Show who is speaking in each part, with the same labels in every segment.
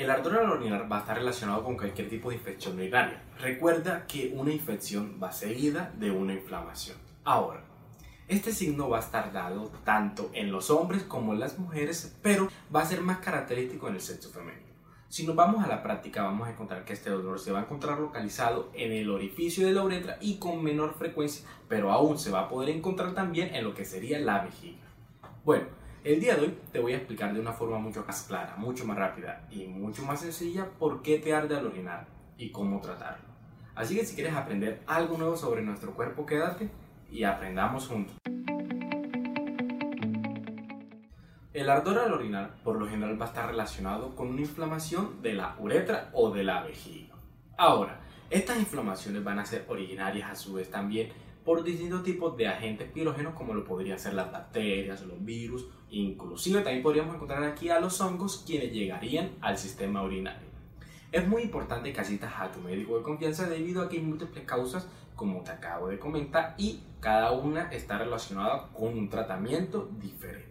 Speaker 1: El ardor al orinar va a estar relacionado con cualquier tipo de infección urinaria. Recuerda que una infección va seguida de una inflamación. Ahora, este signo va a estar dado tanto en los hombres como en las mujeres, pero va a ser más característico en el sexo femenino. Si nos vamos a la práctica, vamos a encontrar que este dolor se va a encontrar localizado en el orificio de la uretra y con menor frecuencia, pero aún se va a poder encontrar también en lo que sería la vejiga. Bueno, el día de hoy te voy a explicar de una forma mucho más clara, mucho más rápida y mucho más sencilla por qué te arde al orinar y cómo tratarlo. Así que si quieres aprender algo nuevo sobre nuestro cuerpo, quédate y aprendamos juntos. El ardor al orinar por lo general va a estar relacionado con una inflamación de la uretra o de la vejiga. Ahora, estas inflamaciones van a ser originarias a su vez también por distintos tipos de agentes pirógenos como lo podrían ser las bacterias, los virus, inclusive también podríamos encontrar aquí a los hongos quienes llegarían al sistema urinario. Es muy importante que asistas a tu médico de confianza debido a que hay múltiples causas como te acabo de comentar y cada una está relacionada con un tratamiento diferente.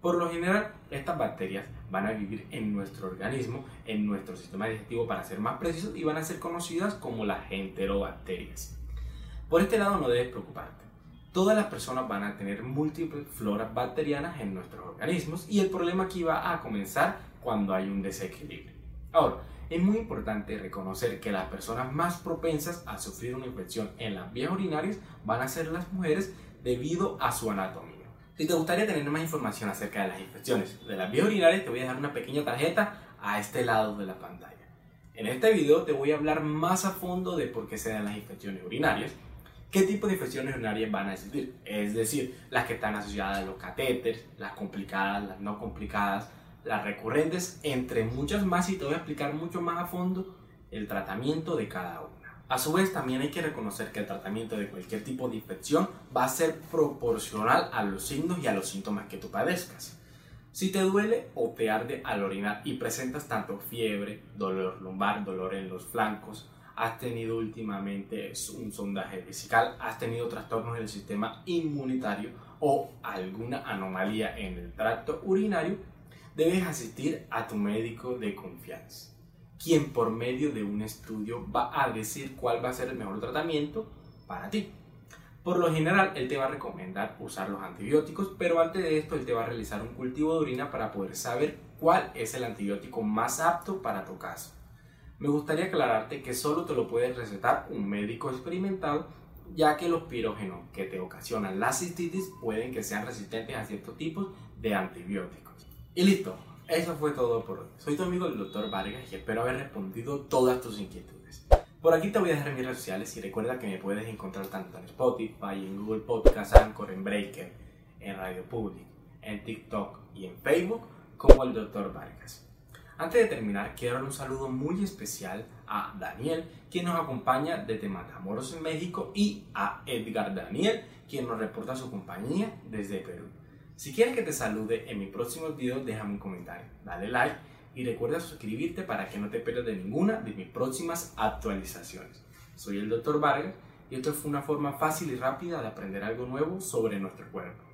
Speaker 1: Por lo general, estas bacterias van a vivir en nuestro organismo, en nuestro sistema digestivo para ser más precisos y van a ser conocidas como las enterobacterias. Por este lado no debes preocuparte. Todas las personas van a tener múltiples floras bacterianas en nuestros organismos y el problema aquí va a comenzar cuando hay un desequilibrio. Ahora, es muy importante reconocer que las personas más propensas a sufrir una infección en las vías urinarias van a ser las mujeres debido a su anatomía. Si te gustaría tener más información acerca de las infecciones de las vías urinarias, te voy a dejar una pequeña tarjeta a este lado de la pantalla. En este video te voy a hablar más a fondo de por qué se dan las infecciones urinarias, qué tipo de infecciones urinarias van a existir, es decir, las que están asociadas a los catéteres, las complicadas, las no complicadas, las recurrentes, entre muchas más y te voy a explicar mucho más a fondo el tratamiento de cada una. A su vez, también hay que reconocer que el tratamiento de cualquier tipo de infección va a ser proporcional a los signos y a los síntomas que tú padezcas. Si te duele o te arde al orinar y presentas tanto fiebre, dolor lumbar, dolor en los flancos, has tenido últimamente un sondaje vesical, has tenido trastornos en el sistema inmunitario o alguna anomalía en el tracto urinario, debes asistir a tu médico de confianza quien por medio de un estudio va a decir cuál va a ser el mejor tratamiento para ti. Por lo general, él te va a recomendar usar los antibióticos, pero antes de esto, él te va a realizar un cultivo de orina para poder saber cuál es el antibiótico más apto para tu caso. Me gustaría aclararte que solo te lo puede recetar un médico experimentado, ya que los pirógenos que te ocasionan la cistitis pueden que sean resistentes a ciertos tipos de antibióticos. Y listo, eso fue todo por hoy. Soy tu amigo el Dr. Vargas y espero haber respondido todas tus inquietudes. Por aquí te voy a dejar mis redes sociales y recuerda que me puedes encontrar tanto en Spotify, en Google Podcast, Anchor, en Breaker, en Radio Public, en TikTok y en Facebook como el Dr. Vargas. Antes de terminar, quiero dar un saludo muy especial a Daniel, quien nos acompaña desde Matamoros en México, y a Edgar Daniel, quien nos reporta su compañía desde Perú. Si quieres que te salude en mis próximos videos, déjame un comentario, dale like y recuerda suscribirte para que no te pierdas de ninguna de mis próximas actualizaciones. Soy el Dr. Vargas y esto fue una forma fácil y rápida de aprender algo nuevo sobre nuestro cuerpo.